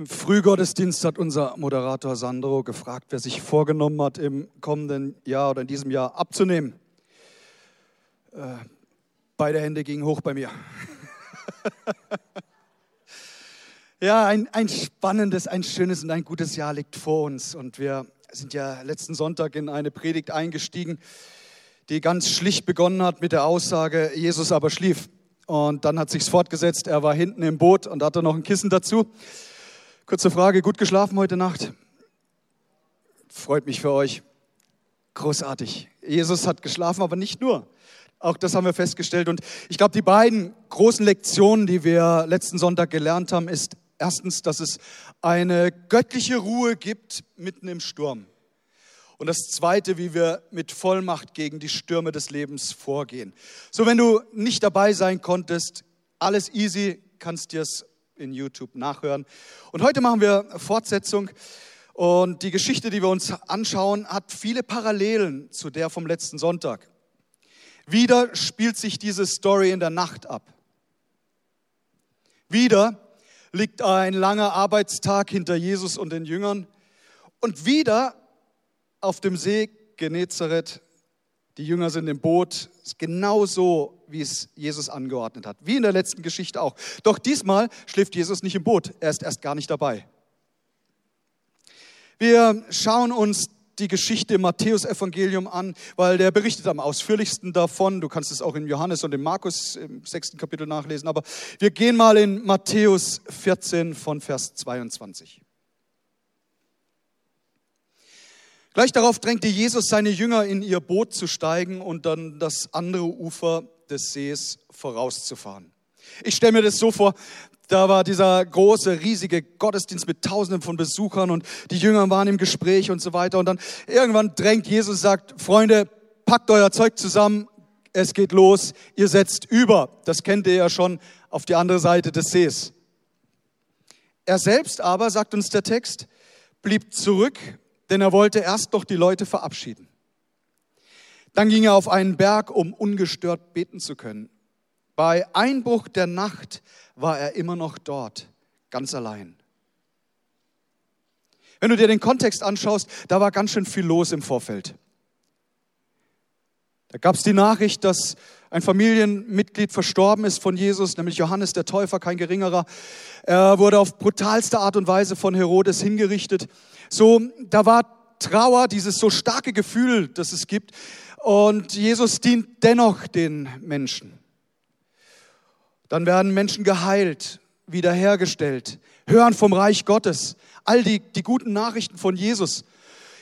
Im Frühgottesdienst hat unser Moderator Sandro gefragt, wer sich vorgenommen hat, im kommenden Jahr oder in diesem Jahr abzunehmen. Äh, beide Hände gingen hoch bei mir. ja, ein, ein spannendes, ein schönes und ein gutes Jahr liegt vor uns. Und wir sind ja letzten Sonntag in eine Predigt eingestiegen, die ganz schlicht begonnen hat mit der Aussage, Jesus aber schlief. Und dann hat sich's fortgesetzt, er war hinten im Boot und hatte noch ein Kissen dazu. Kurze Frage, gut geschlafen heute Nacht? Freut mich für euch. Großartig. Jesus hat geschlafen, aber nicht nur. Auch das haben wir festgestellt. Und ich glaube, die beiden großen Lektionen, die wir letzten Sonntag gelernt haben, ist erstens, dass es eine göttliche Ruhe gibt mitten im Sturm. Und das Zweite, wie wir mit Vollmacht gegen die Stürme des Lebens vorgehen. So, wenn du nicht dabei sein konntest, alles easy, kannst dir es in YouTube nachhören. Und heute machen wir Fortsetzung. Und die Geschichte, die wir uns anschauen, hat viele Parallelen zu der vom letzten Sonntag. Wieder spielt sich diese Story in der Nacht ab. Wieder liegt ein langer Arbeitstag hinter Jesus und den Jüngern. Und wieder auf dem See Genezareth, die Jünger sind im Boot, genau so, wie es Jesus angeordnet hat. Wie in der letzten Geschichte auch. Doch diesmal schläft Jesus nicht im Boot, er ist erst gar nicht dabei. Wir schauen uns die Geschichte im Matthäusevangelium an, weil der berichtet am ausführlichsten davon. Du kannst es auch in Johannes und in Markus im sechsten Kapitel nachlesen. Aber wir gehen mal in Matthäus 14 von Vers 22. Gleich darauf drängte Jesus seine Jünger in ihr Boot zu steigen und dann das andere Ufer des Sees vorauszufahren. Ich stelle mir das so vor, da war dieser große, riesige Gottesdienst mit Tausenden von Besuchern und die Jünger waren im Gespräch und so weiter. Und dann irgendwann drängt Jesus sagt, Freunde, packt euer Zeug zusammen, es geht los, ihr setzt über. Das kennt ihr ja schon auf die andere Seite des Sees. Er selbst aber, sagt uns der Text, blieb zurück, denn er wollte erst noch die Leute verabschieden. Dann ging er auf einen Berg, um ungestört beten zu können. Bei Einbruch der Nacht war er immer noch dort, ganz allein. Wenn du dir den Kontext anschaust, da war ganz schön viel los im Vorfeld. Da gab es die Nachricht, dass ein Familienmitglied verstorben ist von Jesus, nämlich Johannes der Täufer, kein geringerer. Er wurde auf brutalste Art und Weise von Herodes hingerichtet. So, da war Trauer, dieses so starke Gefühl, das es gibt. Und Jesus dient dennoch den Menschen. Dann werden Menschen geheilt, wiederhergestellt, hören vom Reich Gottes, all die, die guten Nachrichten von Jesus.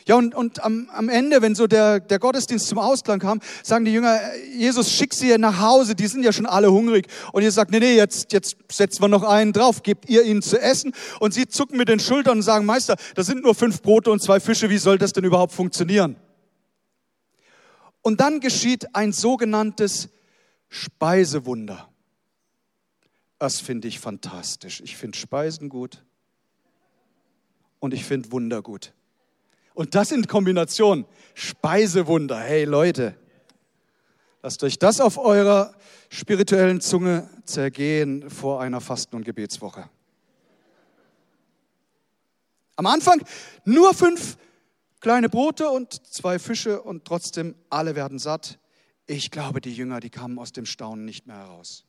Ja, und, und am, am Ende, wenn so der, der Gottesdienst zum Ausklang kam, sagen die Jünger, Jesus, schick sie nach Hause, die sind ja schon alle hungrig. Und ihr sagt, nee, nee, jetzt, jetzt setzen wir noch einen drauf, gebt ihr ihnen zu essen. Und sie zucken mit den Schultern und sagen, Meister, das sind nur fünf Brote und zwei Fische, wie soll das denn überhaupt funktionieren? Und dann geschieht ein sogenanntes Speisewunder. Das finde ich fantastisch. Ich finde Speisen gut und ich finde Wunder gut. Und das in Kombination. Speisewunder. Hey Leute, lasst euch das auf eurer spirituellen Zunge zergehen vor einer Fasten- und Gebetswoche. Am Anfang nur fünf kleine Brote und zwei Fische und trotzdem alle werden satt. Ich glaube, die Jünger, die kamen aus dem Staunen nicht mehr heraus.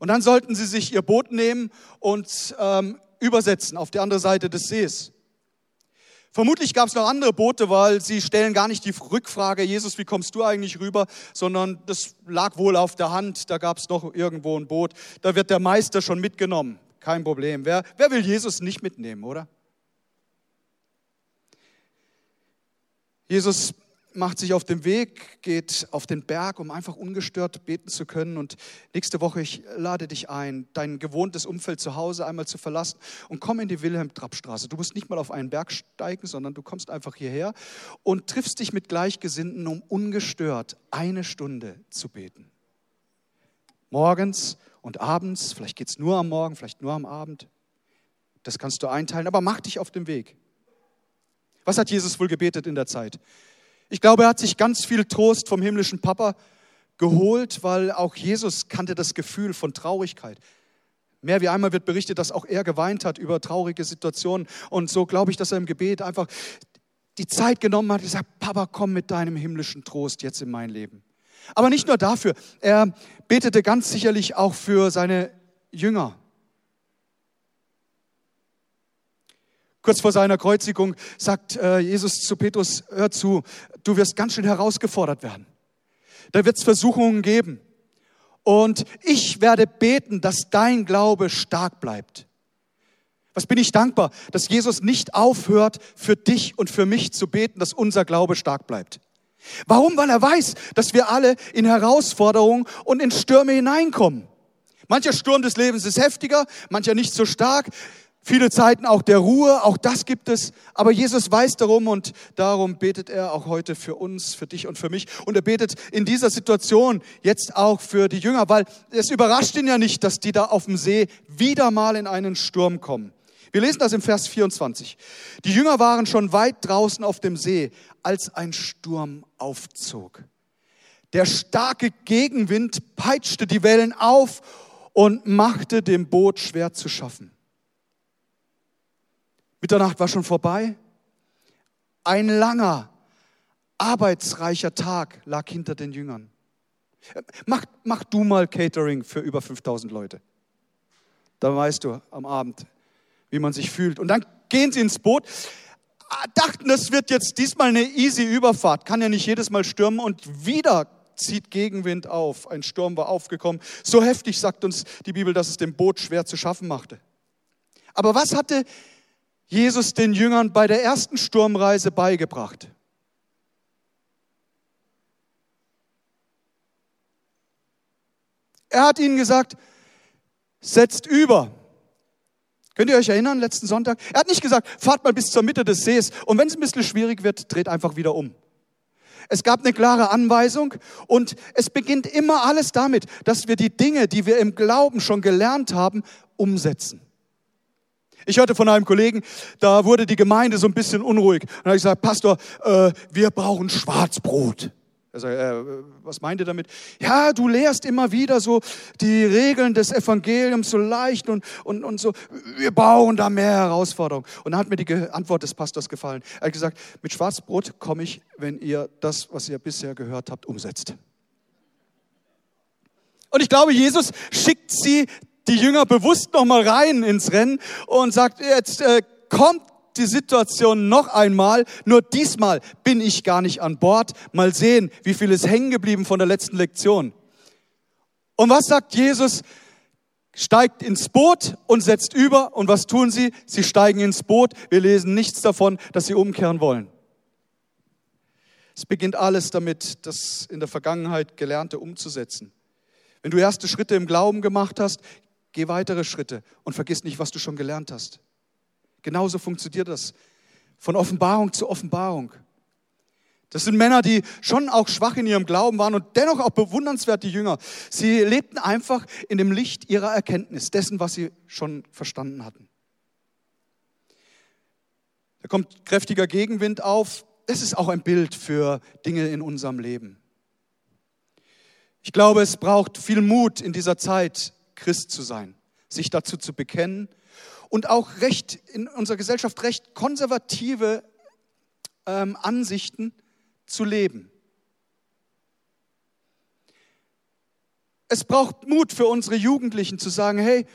Und dann sollten sie sich ihr Boot nehmen und ähm, übersetzen auf die andere Seite des Sees. Vermutlich gab es noch andere Boote, weil sie stellen gar nicht die Rückfrage, Jesus, wie kommst du eigentlich rüber, sondern das lag wohl auf der Hand, da gab es noch irgendwo ein Boot. Da wird der Meister schon mitgenommen, kein Problem. Wer, wer will Jesus nicht mitnehmen, oder? Jesus macht sich auf den Weg, geht auf den Berg, um einfach ungestört beten zu können. Und nächste Woche, ich lade dich ein, dein gewohntes Umfeld zu Hause einmal zu verlassen und komm in die Wilhelm-Trapp-Straße. Du musst nicht mal auf einen Berg steigen, sondern du kommst einfach hierher und triffst dich mit Gleichgesinnten, um ungestört eine Stunde zu beten. Morgens und abends, vielleicht geht es nur am Morgen, vielleicht nur am Abend. Das kannst du einteilen, aber mach dich auf den Weg. Was hat Jesus wohl gebetet in der Zeit? Ich glaube, er hat sich ganz viel Trost vom himmlischen Papa geholt, weil auch Jesus kannte das Gefühl von Traurigkeit. Mehr wie einmal wird berichtet, dass auch er geweint hat über traurige Situationen. Und so glaube ich, dass er im Gebet einfach die Zeit genommen hat und gesagt, Papa, komm mit deinem himmlischen Trost jetzt in mein Leben. Aber nicht nur dafür, er betete ganz sicherlich auch für seine Jünger. Kurz vor seiner Kreuzigung sagt äh, Jesus zu Petrus, hör zu, du wirst ganz schön herausgefordert werden. Da wird es Versuchungen geben. Und ich werde beten, dass dein Glaube stark bleibt. Was bin ich dankbar, dass Jesus nicht aufhört, für dich und für mich zu beten, dass unser Glaube stark bleibt. Warum? Weil er weiß, dass wir alle in Herausforderungen und in Stürme hineinkommen. Mancher Sturm des Lebens ist heftiger, mancher nicht so stark. Viele Zeiten auch der Ruhe, auch das gibt es. Aber Jesus weiß darum und darum betet er auch heute für uns, für dich und für mich. Und er betet in dieser Situation jetzt auch für die Jünger, weil es überrascht ihn ja nicht, dass die da auf dem See wieder mal in einen Sturm kommen. Wir lesen das im Vers 24. Die Jünger waren schon weit draußen auf dem See, als ein Sturm aufzog. Der starke Gegenwind peitschte die Wellen auf und machte dem Boot schwer zu schaffen. Mitternacht war schon vorbei. Ein langer, arbeitsreicher Tag lag hinter den Jüngern. Mach, mach du mal Catering für über 5000 Leute. Da weißt du am Abend, wie man sich fühlt. Und dann gehen sie ins Boot, dachten, es wird jetzt diesmal eine easy Überfahrt, kann ja nicht jedes Mal stürmen und wieder zieht Gegenwind auf. Ein Sturm war aufgekommen. So heftig sagt uns die Bibel, dass es dem Boot schwer zu schaffen machte. Aber was hatte Jesus den Jüngern bei der ersten Sturmreise beigebracht? Er hat ihnen gesagt, setzt über. Könnt ihr euch erinnern, letzten Sonntag? Er hat nicht gesagt, fahrt mal bis zur Mitte des Sees und wenn es ein bisschen schwierig wird, dreht einfach wieder um. Es gab eine klare Anweisung und es beginnt immer alles damit, dass wir die Dinge, die wir im Glauben schon gelernt haben, umsetzen. Ich hörte von einem Kollegen, da wurde die Gemeinde so ein bisschen unruhig. Und habe ich gesagt, Pastor, äh, wir brauchen Schwarzbrot. Er sagt, äh, was meint ihr damit? Ja, du lehrst immer wieder so die Regeln des Evangeliums so leicht und, und, und so. Wir bauen da mehr Herausforderungen. Und dann hat mir die Antwort des Pastors gefallen. Er hat gesagt, mit Schwarzbrot komme ich, wenn ihr das, was ihr bisher gehört habt, umsetzt. Und ich glaube, Jesus schickt sie die Jünger bewusst nochmal rein ins Rennen und sagt, jetzt äh, kommt die Situation noch einmal, nur diesmal bin ich gar nicht an Bord. Mal sehen, wie viel ist hängen geblieben von der letzten Lektion. Und was sagt Jesus? Steigt ins Boot und setzt über. Und was tun sie? Sie steigen ins Boot. Wir lesen nichts davon, dass sie umkehren wollen. Es beginnt alles damit, das in der Vergangenheit Gelernte umzusetzen. Wenn du erste Schritte im Glauben gemacht hast, Geh weitere Schritte und vergiss nicht, was du schon gelernt hast. Genauso funktioniert das. Von Offenbarung zu Offenbarung. Das sind Männer, die schon auch schwach in ihrem Glauben waren und dennoch auch bewundernswert die Jünger. Sie lebten einfach in dem Licht ihrer Erkenntnis, dessen, was sie schon verstanden hatten. Da kommt kräftiger Gegenwind auf. Das ist auch ein Bild für Dinge in unserem Leben. Ich glaube, es braucht viel Mut in dieser Zeit, Christ zu sein, sich dazu zu bekennen und auch recht in unserer Gesellschaft recht konservative ähm, Ansichten zu leben. Es braucht Mut für unsere Jugendlichen zu sagen, hey,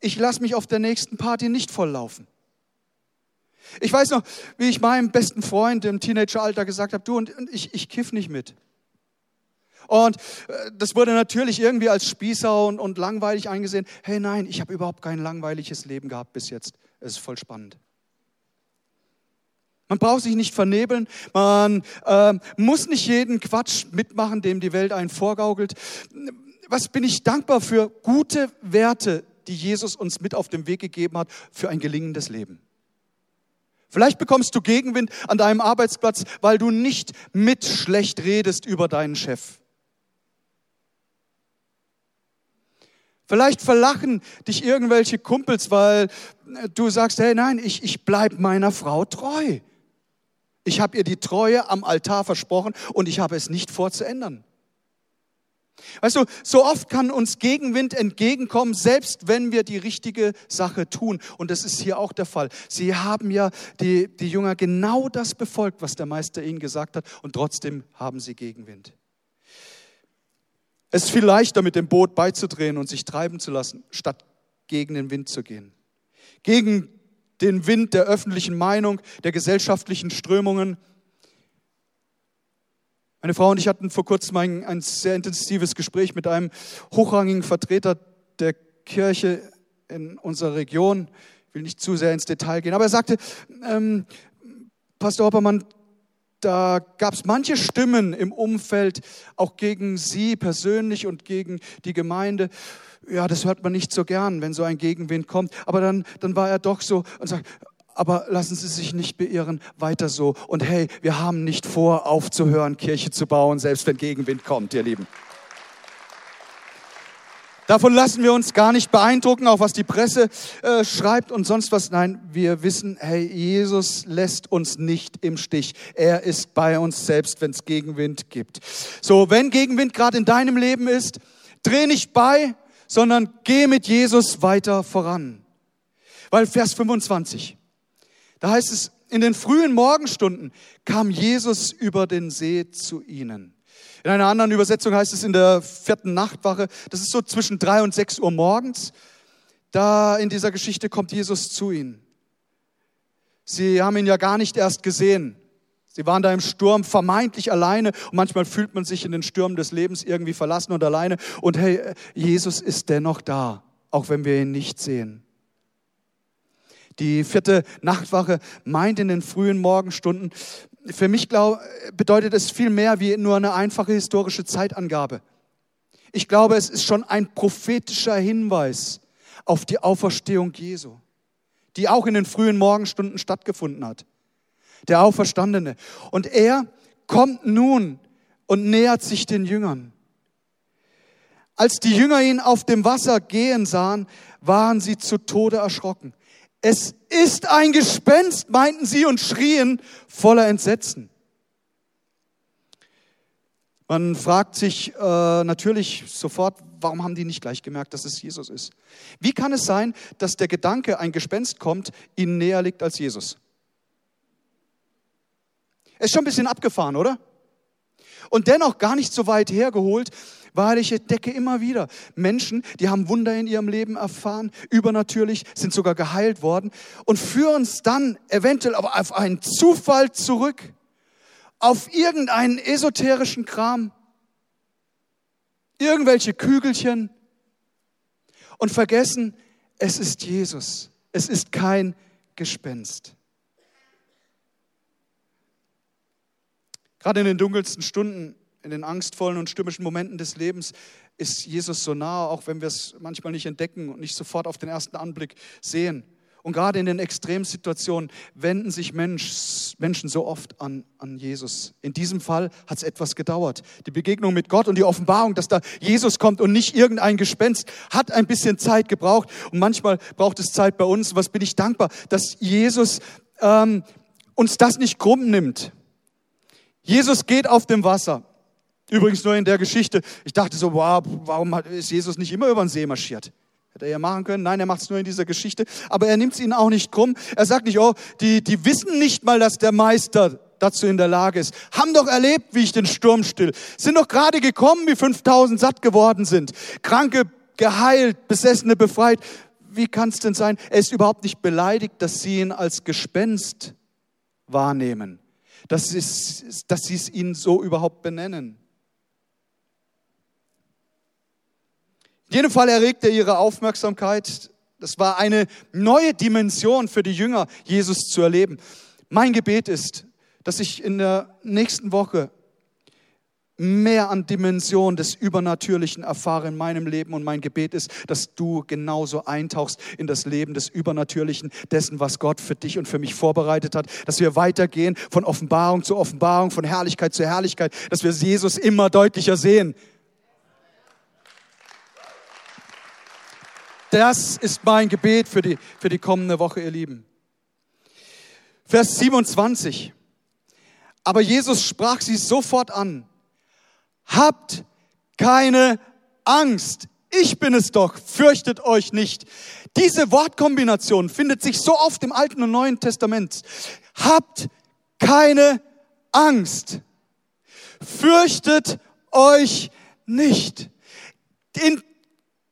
ich lasse mich auf der nächsten Party nicht volllaufen. Ich weiß noch, wie ich meinem besten Freund im Teenageralter gesagt habe, du und ich, ich kiff nicht mit. Und äh, das wurde natürlich irgendwie als Spießer und, und langweilig eingesehen. Hey, nein, ich habe überhaupt kein langweiliges Leben gehabt bis jetzt. Es ist voll spannend. Man braucht sich nicht vernebeln, man äh, muss nicht jeden Quatsch mitmachen, dem die Welt einen vorgaukelt. Was bin ich dankbar für gute Werte, die Jesus uns mit auf den Weg gegeben hat für ein gelingendes Leben. Vielleicht bekommst du Gegenwind an deinem Arbeitsplatz, weil du nicht mit schlecht redest über deinen Chef. Vielleicht verlachen dich irgendwelche Kumpels, weil du sagst, hey nein, ich, ich bleib meiner Frau treu. Ich habe ihr die Treue am Altar versprochen und ich habe es nicht vor zu ändern. Weißt du, so oft kann uns Gegenwind entgegenkommen, selbst wenn wir die richtige Sache tun. Und das ist hier auch der Fall. Sie haben ja, die, die Jünger, genau das befolgt, was der Meister ihnen gesagt hat. Und trotzdem haben sie Gegenwind. Es ist viel leichter, mit dem Boot beizudrehen und sich treiben zu lassen, statt gegen den Wind zu gehen. Gegen den Wind der öffentlichen Meinung, der gesellschaftlichen Strömungen. Meine Frau und ich hatten vor kurzem ein, ein sehr intensives Gespräch mit einem hochrangigen Vertreter der Kirche in unserer Region. Ich will nicht zu sehr ins Detail gehen, aber er sagte, ähm, Pastor Hoppermann, da gab es manche Stimmen im Umfeld, auch gegen Sie persönlich und gegen die Gemeinde. Ja, das hört man nicht so gern, wenn so ein Gegenwind kommt. Aber dann, dann war er doch so und sagt, aber lassen Sie sich nicht beirren, weiter so. Und hey, wir haben nicht vor, aufzuhören, Kirche zu bauen, selbst wenn Gegenwind kommt, ihr Lieben. Davon lassen wir uns gar nicht beeindrucken, auch was die Presse äh, schreibt und sonst was. Nein, wir wissen, hey, Jesus lässt uns nicht im Stich. Er ist bei uns selbst, wenn es Gegenwind gibt. So, wenn Gegenwind gerade in deinem Leben ist, dreh nicht bei, sondern geh mit Jesus weiter voran. Weil Vers 25, da heißt es, in den frühen Morgenstunden kam Jesus über den See zu ihnen. In einer anderen Übersetzung heißt es in der vierten Nachtwache, das ist so zwischen drei und sechs Uhr morgens. Da in dieser Geschichte kommt Jesus zu ihnen. Sie haben ihn ja gar nicht erst gesehen. Sie waren da im Sturm vermeintlich alleine und manchmal fühlt man sich in den Stürmen des Lebens irgendwie verlassen und alleine. Und hey, Jesus ist dennoch da, auch wenn wir ihn nicht sehen. Die vierte Nachtwache meint in den frühen Morgenstunden, für mich glaub, bedeutet es viel mehr wie nur eine einfache historische Zeitangabe. Ich glaube, es ist schon ein prophetischer Hinweis auf die Auferstehung Jesu, die auch in den frühen Morgenstunden stattgefunden hat. Der Auferstandene. Und er kommt nun und nähert sich den Jüngern. Als die Jünger ihn auf dem Wasser gehen sahen, waren sie zu Tode erschrocken. Es ist ein Gespenst, meinten sie und schrien voller Entsetzen. Man fragt sich äh, natürlich sofort, warum haben die nicht gleich gemerkt, dass es Jesus ist? Wie kann es sein, dass der Gedanke, ein Gespenst kommt, ihnen näher liegt als Jesus? Ist schon ein bisschen abgefahren, oder? Und dennoch gar nicht so weit hergeholt, weil ich entdecke immer wieder Menschen, die haben Wunder in ihrem Leben erfahren, übernatürlich, sind sogar geheilt worden und führen es dann eventuell aber auf einen Zufall zurück, auf irgendeinen esoterischen Kram, irgendwelche Kügelchen. Und vergessen, es ist Jesus, es ist kein Gespenst. Gerade in den dunkelsten Stunden in den angstvollen und stürmischen Momenten des Lebens ist Jesus so nah, auch wenn wir es manchmal nicht entdecken und nicht sofort auf den ersten Anblick sehen. Und gerade in den Extremsituationen wenden sich Mensch, Menschen so oft an, an Jesus. In diesem Fall hat es etwas gedauert. Die Begegnung mit Gott und die Offenbarung, dass da Jesus kommt und nicht irgendein Gespenst, hat ein bisschen Zeit gebraucht. Und manchmal braucht es Zeit bei uns. Was bin ich dankbar, dass Jesus ähm, uns das nicht krumm nimmt. Jesus geht auf dem Wasser. Übrigens nur in der Geschichte. Ich dachte so, wow, warum ist Jesus nicht immer über den See marschiert? Hätte er ja machen können. Nein, er macht es nur in dieser Geschichte. Aber er nimmt es ihnen auch nicht krumm. Er sagt nicht, oh, die, die wissen nicht mal, dass der Meister dazu in der Lage ist. Haben doch erlebt, wie ich den Sturm still. Sind doch gerade gekommen, wie 5000 satt geworden sind. Kranke geheilt, Besessene befreit. Wie kann es denn sein? Er ist überhaupt nicht beleidigt, dass sie ihn als Gespenst wahrnehmen. Dass, es, dass sie es ihnen so überhaupt benennen. In jedem Fall erregt er ihre Aufmerksamkeit. Das war eine neue Dimension für die Jünger, Jesus zu erleben. Mein Gebet ist, dass ich in der nächsten Woche mehr an Dimension des Übernatürlichen erfahre in meinem Leben und mein Gebet ist, dass du genauso eintauchst in das Leben des Übernatürlichen, dessen, was Gott für dich und für mich vorbereitet hat, dass wir weitergehen von Offenbarung zu Offenbarung, von Herrlichkeit zu Herrlichkeit, dass wir Jesus immer deutlicher sehen. Das ist mein Gebet für die, für die kommende Woche, ihr Lieben. Vers 27. Aber Jesus sprach sie sofort an. Habt keine Angst. Ich bin es doch, fürchtet euch nicht. Diese Wortkombination findet sich so oft im Alten und Neuen Testament. Habt keine Angst. Fürchtet euch nicht. In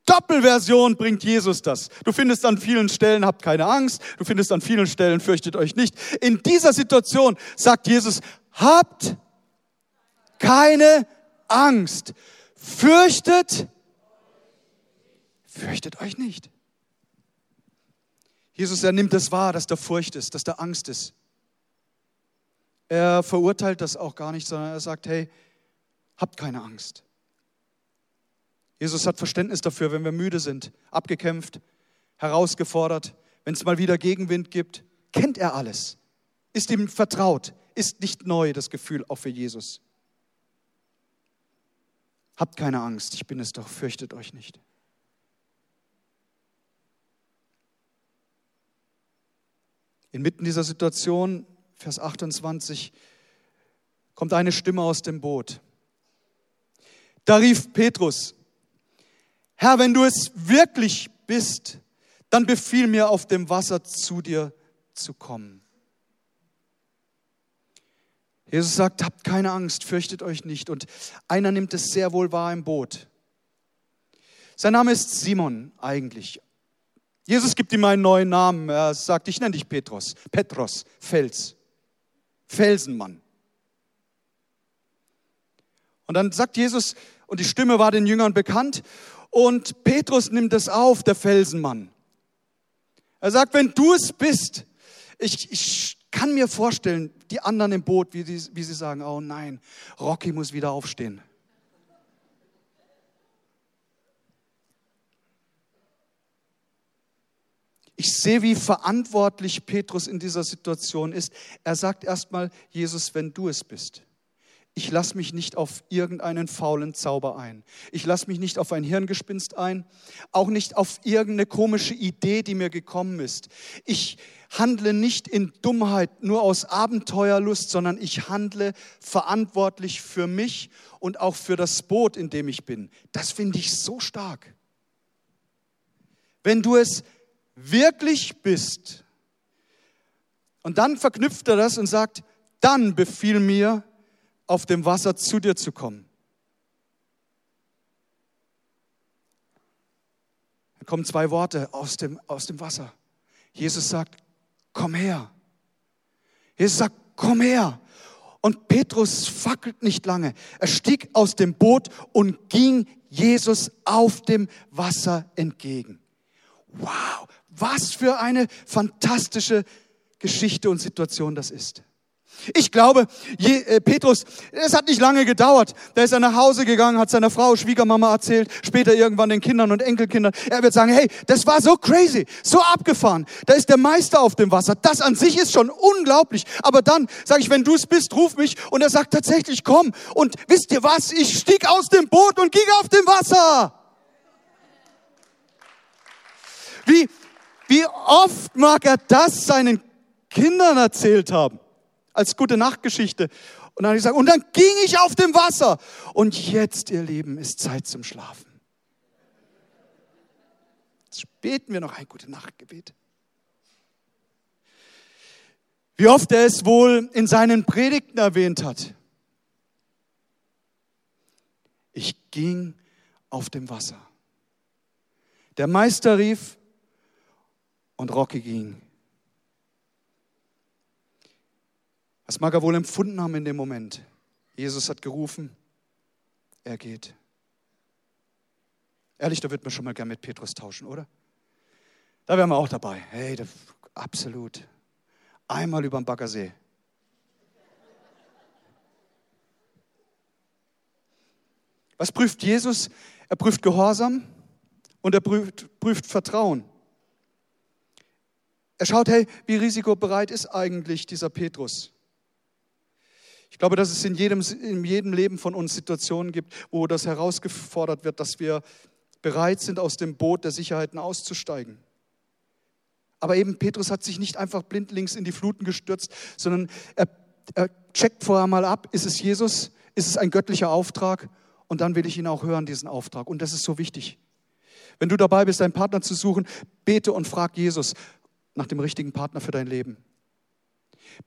Doppelversion bringt Jesus das. Du findest an vielen Stellen, habt keine Angst. Du findest an vielen Stellen, fürchtet euch nicht. In dieser Situation sagt Jesus, habt keine Angst. Fürchtet, fürchtet euch nicht. Jesus, er nimmt es wahr, dass da Furcht ist, dass da Angst ist. Er verurteilt das auch gar nicht, sondern er sagt, hey, habt keine Angst. Jesus hat Verständnis dafür, wenn wir müde sind, abgekämpft, herausgefordert, wenn es mal wieder Gegenwind gibt, kennt er alles, ist ihm vertraut, ist nicht neu das Gefühl auch für Jesus. Habt keine Angst, ich bin es doch, fürchtet euch nicht. Inmitten dieser Situation, Vers 28, kommt eine Stimme aus dem Boot. Da rief Petrus, Herr, wenn du es wirklich bist, dann befiehl mir auf dem Wasser zu dir zu kommen. Jesus sagt, habt keine Angst, fürchtet euch nicht. Und einer nimmt es sehr wohl wahr im Boot. Sein Name ist Simon eigentlich. Jesus gibt ihm einen neuen Namen. Er sagt, ich nenne dich Petrus. Petros, Fels. Felsenmann. Und dann sagt Jesus, und die Stimme war den Jüngern bekannt, und Petrus nimmt es auf, der Felsenmann. Er sagt, wenn du es bist, ich, ich kann mir vorstellen, die anderen im Boot, wie, die, wie sie sagen, oh nein, Rocky muss wieder aufstehen. Ich sehe, wie verantwortlich Petrus in dieser Situation ist. Er sagt erstmal, Jesus, wenn du es bist ich lasse mich nicht auf irgendeinen faulen Zauber ein. Ich lasse mich nicht auf ein Hirngespinst ein, auch nicht auf irgendeine komische Idee, die mir gekommen ist. Ich handle nicht in Dummheit nur aus Abenteuerlust, sondern ich handle verantwortlich für mich und auch für das Boot, in dem ich bin. Das finde ich so stark. Wenn du es wirklich bist, und dann verknüpft er das und sagt, dann befiehl mir, auf dem Wasser zu dir zu kommen. Da kommen zwei Worte aus dem, aus dem Wasser. Jesus sagt, komm her. Jesus sagt, komm her. Und Petrus fackelt nicht lange. Er stieg aus dem Boot und ging Jesus auf dem Wasser entgegen. Wow, was für eine fantastische Geschichte und Situation das ist. Ich glaube, Je, äh, Petrus, es hat nicht lange gedauert. Da ist er nach Hause gegangen, hat seiner Frau, Schwiegermama erzählt, später irgendwann den Kindern und Enkelkindern. Er wird sagen, hey, das war so crazy, so abgefahren. Da ist der Meister auf dem Wasser. Das an sich ist schon unglaublich. Aber dann sage ich, wenn du es bist, ruf mich. Und er sagt tatsächlich, komm. Und wisst ihr was? Ich stieg aus dem Boot und ging auf dem Wasser. Wie, wie oft mag er das seinen Kindern erzählt haben? Als gute Nachtgeschichte. Und dann ich gesagt, und dann ging ich auf dem Wasser. Und jetzt, ihr Lieben, ist Zeit zum Schlafen. Jetzt beten wir noch ein gute Nachtgebet. Wie oft er es wohl in seinen Predigten erwähnt hat. Ich ging auf dem Wasser. Der Meister rief und Rocky ging. Was mag er wohl empfunden haben in dem Moment? Jesus hat gerufen, er geht. Ehrlich, da wird man schon mal gern mit Petrus tauschen, oder? Da wären wir auch dabei. Hey, das, absolut. Einmal über den Baggersee. Was prüft Jesus? Er prüft Gehorsam und er prüft, prüft Vertrauen. Er schaut, hey, wie risikobereit ist eigentlich dieser Petrus? Ich glaube, dass es in jedem, in jedem Leben von uns Situationen gibt, wo das herausgefordert wird, dass wir bereit sind, aus dem Boot der Sicherheiten auszusteigen. Aber eben Petrus hat sich nicht einfach blindlings in die Fluten gestürzt, sondern er, er checkt vorher mal ab, ist es Jesus, ist es ein göttlicher Auftrag und dann will ich ihn auch hören, diesen Auftrag. Und das ist so wichtig. Wenn du dabei bist, deinen Partner zu suchen, bete und frag Jesus nach dem richtigen Partner für dein Leben.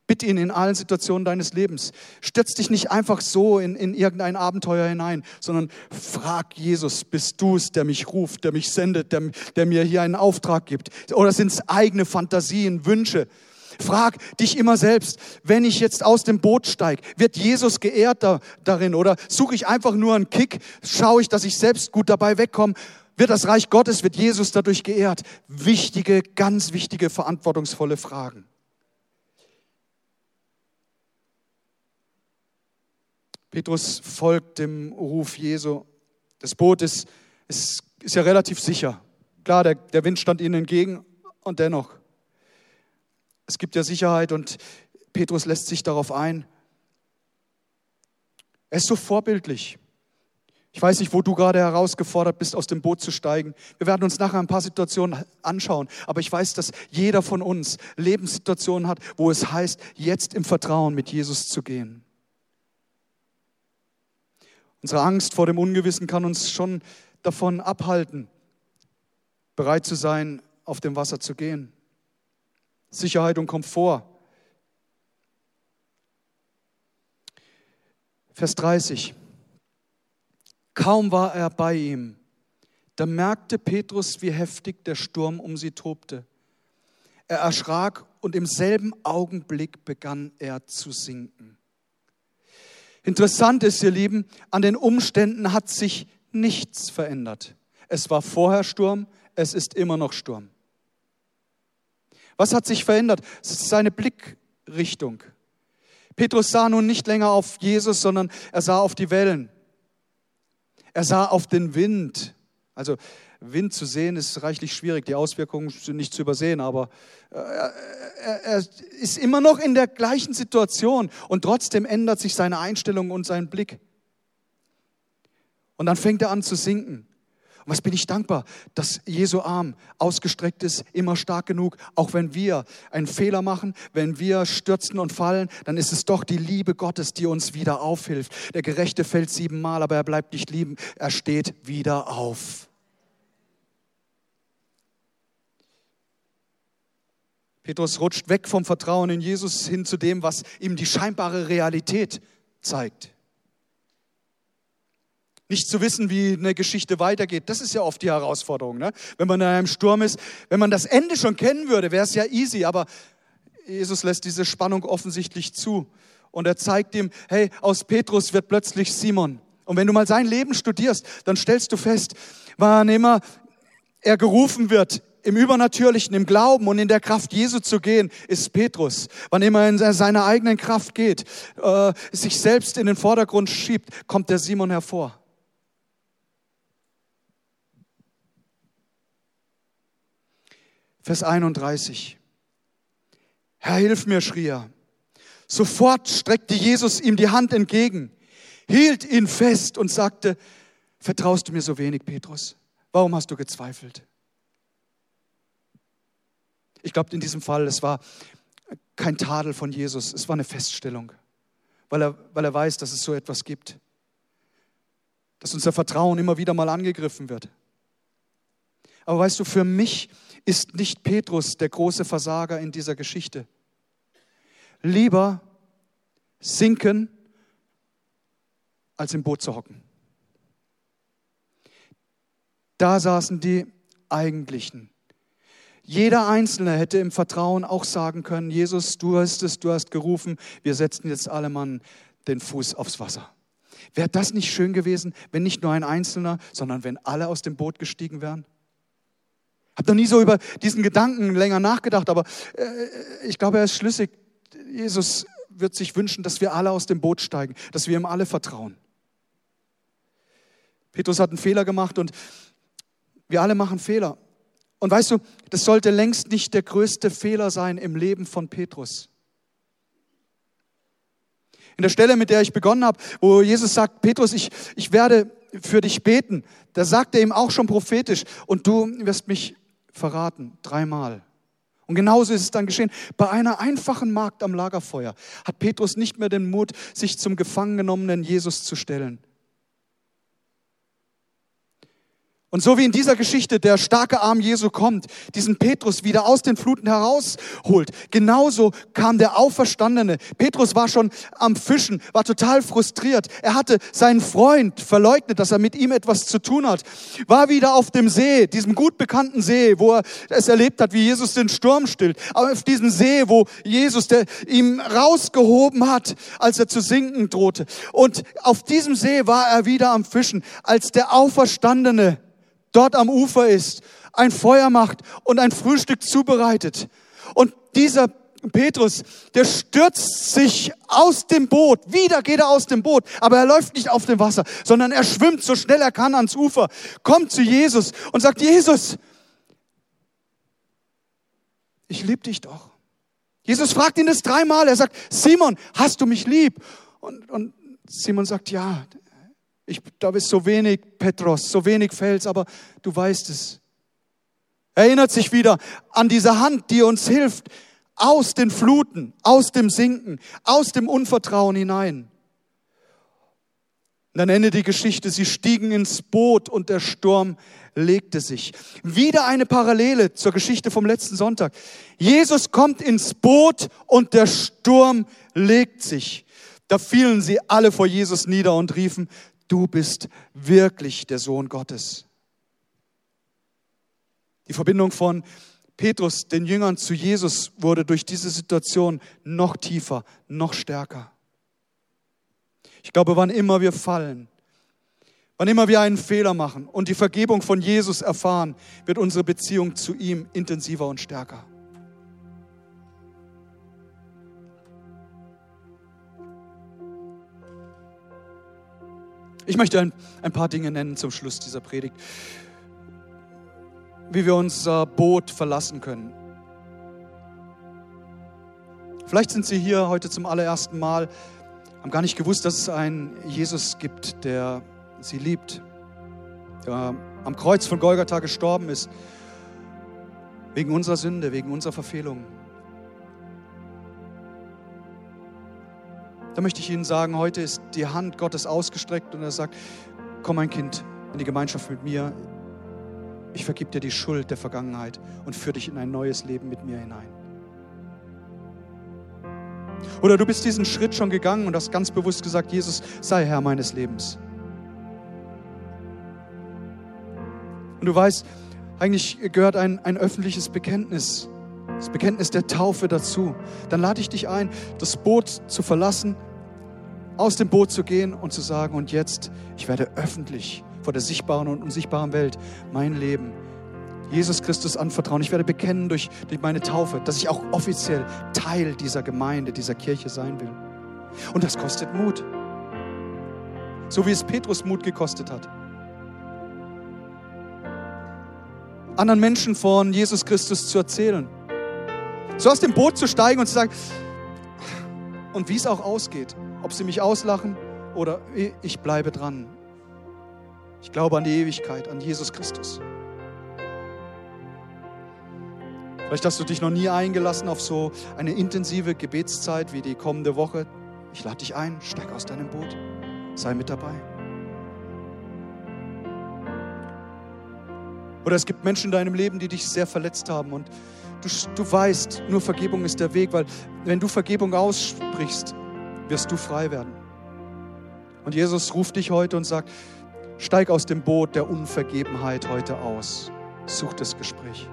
Bitte ihn in allen Situationen deines Lebens. Stürz dich nicht einfach so in, in irgendein Abenteuer hinein, sondern frag Jesus, bist du es, der mich ruft, der mich sendet, der, der mir hier einen Auftrag gibt? Oder sind es eigene Fantasien, Wünsche? Frag dich immer selbst, wenn ich jetzt aus dem Boot steige, wird Jesus geehrt da, darin oder suche ich einfach nur einen Kick, schaue ich, dass ich selbst gut dabei wegkomme? Wird das Reich Gottes, wird Jesus dadurch geehrt? Wichtige, ganz wichtige, verantwortungsvolle Fragen. Petrus folgt dem Ruf Jesu. Das Boot ist, ist, ist ja relativ sicher. Klar, der, der Wind stand ihnen entgegen und dennoch. Es gibt ja Sicherheit und Petrus lässt sich darauf ein. Er ist so vorbildlich. Ich weiß nicht, wo du gerade herausgefordert bist, aus dem Boot zu steigen. Wir werden uns nachher ein paar Situationen anschauen. Aber ich weiß, dass jeder von uns Lebenssituationen hat, wo es heißt, jetzt im Vertrauen mit Jesus zu gehen. Unsere Angst vor dem Ungewissen kann uns schon davon abhalten, bereit zu sein, auf dem Wasser zu gehen. Sicherheit und Komfort. Vers 30. Kaum war er bei ihm, da merkte Petrus, wie heftig der Sturm um sie tobte. Er erschrak und im selben Augenblick begann er zu sinken. Interessant ist, ihr Lieben, an den Umständen hat sich nichts verändert. Es war vorher Sturm, es ist immer noch Sturm. Was hat sich verändert? Es ist seine Blickrichtung. Petrus sah nun nicht länger auf Jesus, sondern er sah auf die Wellen. Er sah auf den Wind. Also Wind zu sehen ist reichlich schwierig. Die Auswirkungen sind nicht zu übersehen, aber äh, er, er, ist immer noch in der gleichen Situation und trotzdem ändert sich seine Einstellung und sein Blick. Und dann fängt er an zu sinken. Und was bin ich dankbar, dass Jesu Arm ausgestreckt ist, immer stark genug, auch wenn wir einen Fehler machen, wenn wir stürzen und fallen, dann ist es doch die Liebe Gottes, die uns wieder aufhilft. Der Gerechte fällt siebenmal, aber er bleibt nicht lieben, er steht wieder auf. Petrus rutscht weg vom Vertrauen in Jesus hin zu dem, was ihm die scheinbare Realität zeigt. Nicht zu wissen, wie eine Geschichte weitergeht, das ist ja oft die Herausforderung. Ne? Wenn man in einem Sturm ist, wenn man das Ende schon kennen würde, wäre es ja easy, aber Jesus lässt diese Spannung offensichtlich zu. Und er zeigt ihm, hey, aus Petrus wird plötzlich Simon. Und wenn du mal sein Leben studierst, dann stellst du fest, wann immer er gerufen wird im Übernatürlichen, im Glauben und in der Kraft Jesu zu gehen, ist Petrus. Wann immer er in seiner eigenen Kraft geht, äh, sich selbst in den Vordergrund schiebt, kommt der Simon hervor. Vers 31. Herr, hilf mir, schrie er. Sofort streckte Jesus ihm die Hand entgegen, hielt ihn fest und sagte, vertraust du mir so wenig, Petrus? Warum hast du gezweifelt? Ich glaube, in diesem Fall, es war kein Tadel von Jesus, es war eine Feststellung, weil er, weil er weiß, dass es so etwas gibt, dass unser Vertrauen immer wieder mal angegriffen wird. Aber weißt du, für mich ist nicht Petrus der große Versager in dieser Geschichte. Lieber sinken, als im Boot zu hocken. Da saßen die eigentlichen jeder Einzelne hätte im Vertrauen auch sagen können, Jesus, du hast es, du hast gerufen, wir setzen jetzt alle Mann den Fuß aufs Wasser. Wäre das nicht schön gewesen, wenn nicht nur ein Einzelner, sondern wenn alle aus dem Boot gestiegen wären? Hab noch nie so über diesen Gedanken länger nachgedacht, aber äh, ich glaube, er ist schlüssig. Jesus wird sich wünschen, dass wir alle aus dem Boot steigen, dass wir ihm alle vertrauen. Petrus hat einen Fehler gemacht und wir alle machen Fehler. Und weißt du, das sollte längst nicht der größte Fehler sein im Leben von Petrus. In der Stelle, mit der ich begonnen habe, wo Jesus sagt, Petrus, ich, ich werde für dich beten, da sagt er ihm auch schon prophetisch, und du wirst mich verraten, dreimal. Und genauso ist es dann geschehen. Bei einer einfachen Magd am Lagerfeuer hat Petrus nicht mehr den Mut, sich zum gefangen genommenen Jesus zu stellen. Und so wie in dieser Geschichte der starke Arm Jesu kommt, diesen Petrus wieder aus den Fluten herausholt, genauso kam der Auferstandene. Petrus war schon am Fischen, war total frustriert. Er hatte seinen Freund verleugnet, dass er mit ihm etwas zu tun hat. War wieder auf dem See, diesem gut bekannten See, wo er es erlebt hat, wie Jesus den Sturm stillt. Aber auf diesem See, wo Jesus der, ihm rausgehoben hat, als er zu sinken drohte. Und auf diesem See war er wieder am Fischen, als der Auferstandene dort am Ufer ist, ein Feuer macht und ein Frühstück zubereitet. Und dieser Petrus, der stürzt sich aus dem Boot. Wieder geht er aus dem Boot, aber er läuft nicht auf dem Wasser, sondern er schwimmt so schnell er kann ans Ufer, kommt zu Jesus und sagt, Jesus, ich liebe dich doch. Jesus fragt ihn das dreimal. Er sagt, Simon, hast du mich lieb? Und, und Simon sagt, ja, ich, da ist so wenig Petros, so wenig Fels, aber du weißt es. Erinnert sich wieder an diese Hand, die uns hilft, aus den Fluten, aus dem Sinken, aus dem Unvertrauen hinein. Und dann endet die Geschichte, sie stiegen ins Boot und der Sturm legte sich. Wieder eine Parallele zur Geschichte vom letzten Sonntag. Jesus kommt ins Boot und der Sturm legt sich. Da fielen sie alle vor Jesus nieder und riefen, du bist wirklich der Sohn Gottes. Die Verbindung von Petrus, den Jüngern zu Jesus, wurde durch diese Situation noch tiefer, noch stärker. Ich glaube, wann immer wir fallen, wann immer wir einen Fehler machen und die Vergebung von Jesus erfahren, wird unsere Beziehung zu ihm intensiver und stärker. Ich möchte ein, ein paar Dinge nennen zum Schluss dieser Predigt, wie wir unser Boot verlassen können. Vielleicht sind Sie hier heute zum allerersten Mal, haben gar nicht gewusst, dass es einen Jesus gibt, der Sie liebt, der am Kreuz von Golgatha gestorben ist, wegen unserer Sünde, wegen unserer Verfehlungen. Da möchte ich Ihnen sagen, heute ist die Hand Gottes ausgestreckt und er sagt, komm mein Kind in die Gemeinschaft mit mir. Ich vergib dir die Schuld der Vergangenheit und führe dich in ein neues Leben mit mir hinein. Oder du bist diesen Schritt schon gegangen und hast ganz bewusst gesagt, Jesus sei Herr meines Lebens. Und du weißt, eigentlich gehört ein, ein öffentliches Bekenntnis das Bekenntnis der Taufe dazu, dann lade ich dich ein, das Boot zu verlassen, aus dem Boot zu gehen und zu sagen, und jetzt, ich werde öffentlich vor der sichtbaren und unsichtbaren Welt mein Leben Jesus Christus anvertrauen. Ich werde bekennen durch, durch meine Taufe, dass ich auch offiziell Teil dieser Gemeinde, dieser Kirche sein will. Und das kostet Mut. So wie es Petrus Mut gekostet hat. Anderen Menschen von Jesus Christus zu erzählen so aus dem Boot zu steigen und zu sagen, und wie es auch ausgeht, ob sie mich auslachen oder ich bleibe dran. Ich glaube an die Ewigkeit, an Jesus Christus. Vielleicht hast du dich noch nie eingelassen auf so eine intensive Gebetszeit wie die kommende Woche. Ich lade dich ein, steig aus deinem Boot, sei mit dabei. Oder es gibt Menschen in deinem Leben, die dich sehr verletzt haben und du, du weißt, nur Vergebung ist der Weg, weil wenn du Vergebung aussprichst, wirst du frei werden. Und Jesus ruft dich heute und sagt, steig aus dem Boot der Unvergebenheit heute aus. Such das Gespräch.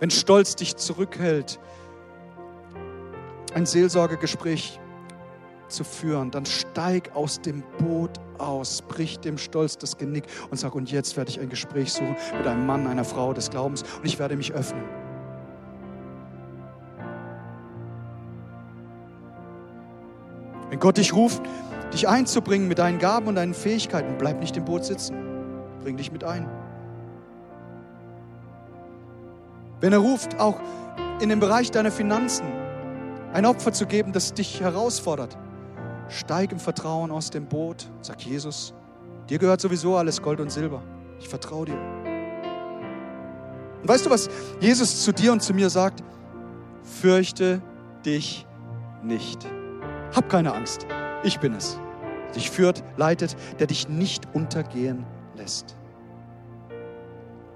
Wenn Stolz dich zurückhält, ein Seelsorgegespräch zu führen, dann steig aus dem Boot aus, brich dem Stolz das Genick und sag, und jetzt werde ich ein Gespräch suchen mit einem Mann, einer Frau des Glaubens und ich werde mich öffnen. Wenn Gott dich ruft, dich einzubringen mit deinen Gaben und deinen Fähigkeiten, bleib nicht im Boot sitzen. Bring dich mit ein. Wenn er ruft, auch in dem Bereich deiner Finanzen ein Opfer zu geben, das dich herausfordert, Steig im Vertrauen aus dem Boot. Sag Jesus, dir gehört sowieso alles Gold und Silber. Ich vertraue dir. Und weißt du, was Jesus zu dir und zu mir sagt? Fürchte dich nicht. Hab keine Angst. Ich bin es. dich führt, leitet, der dich nicht untergehen lässt.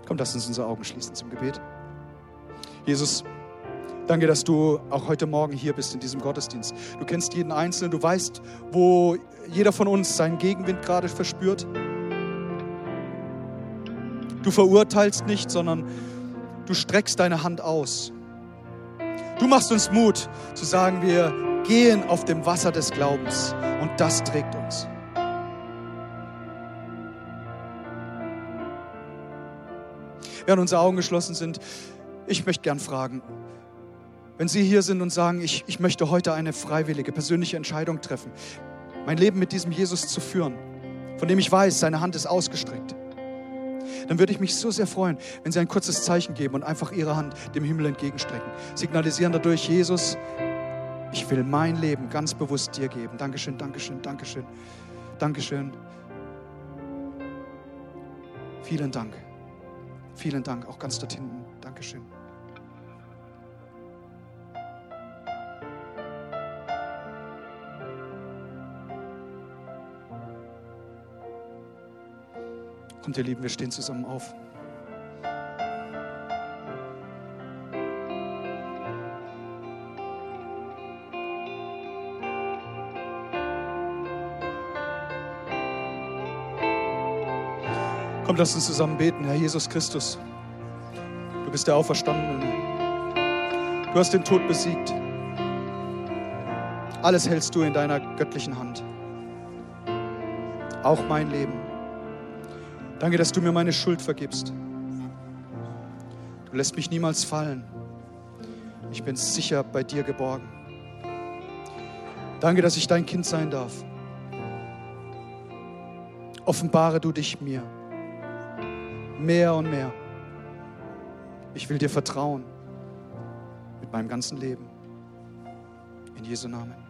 Komm, lass uns unsere Augen schließen zum Gebet. Jesus, danke, dass du auch heute Morgen hier bist in diesem Gottesdienst. Du kennst jeden Einzelnen, du weißt, wo jeder von uns seinen Gegenwind gerade verspürt. Du verurteilst nicht, sondern du streckst deine Hand aus. Du machst uns Mut zu sagen, wir gehen auf dem Wasser des Glaubens und das trägt uns. Während unsere Augen geschlossen sind, ich möchte gern fragen, wenn Sie hier sind und sagen, ich, ich möchte heute eine freiwillige, persönliche Entscheidung treffen, mein Leben mit diesem Jesus zu führen, von dem ich weiß, seine Hand ist ausgestreckt dann würde ich mich so sehr freuen, wenn Sie ein kurzes Zeichen geben und einfach Ihre Hand dem Himmel entgegenstrecken. Signalisieren dadurch, Jesus, ich will mein Leben ganz bewusst dir geben. Dankeschön, Dankeschön, Dankeschön, Dankeschön. Vielen Dank. Vielen Dank, auch ganz dort hinten. Dankeschön. Kommt, ihr Lieben, wir stehen zusammen auf. Kommt, lasst uns zusammen beten, Herr Jesus Christus. Du bist der Auferstandene. Du hast den Tod besiegt. Alles hältst du in deiner göttlichen Hand. Auch mein Leben. Danke, dass du mir meine Schuld vergibst. Du lässt mich niemals fallen. Ich bin sicher bei dir geborgen. Danke, dass ich dein Kind sein darf. Offenbare du dich mir mehr und mehr. Ich will dir vertrauen mit meinem ganzen Leben. In Jesu Namen.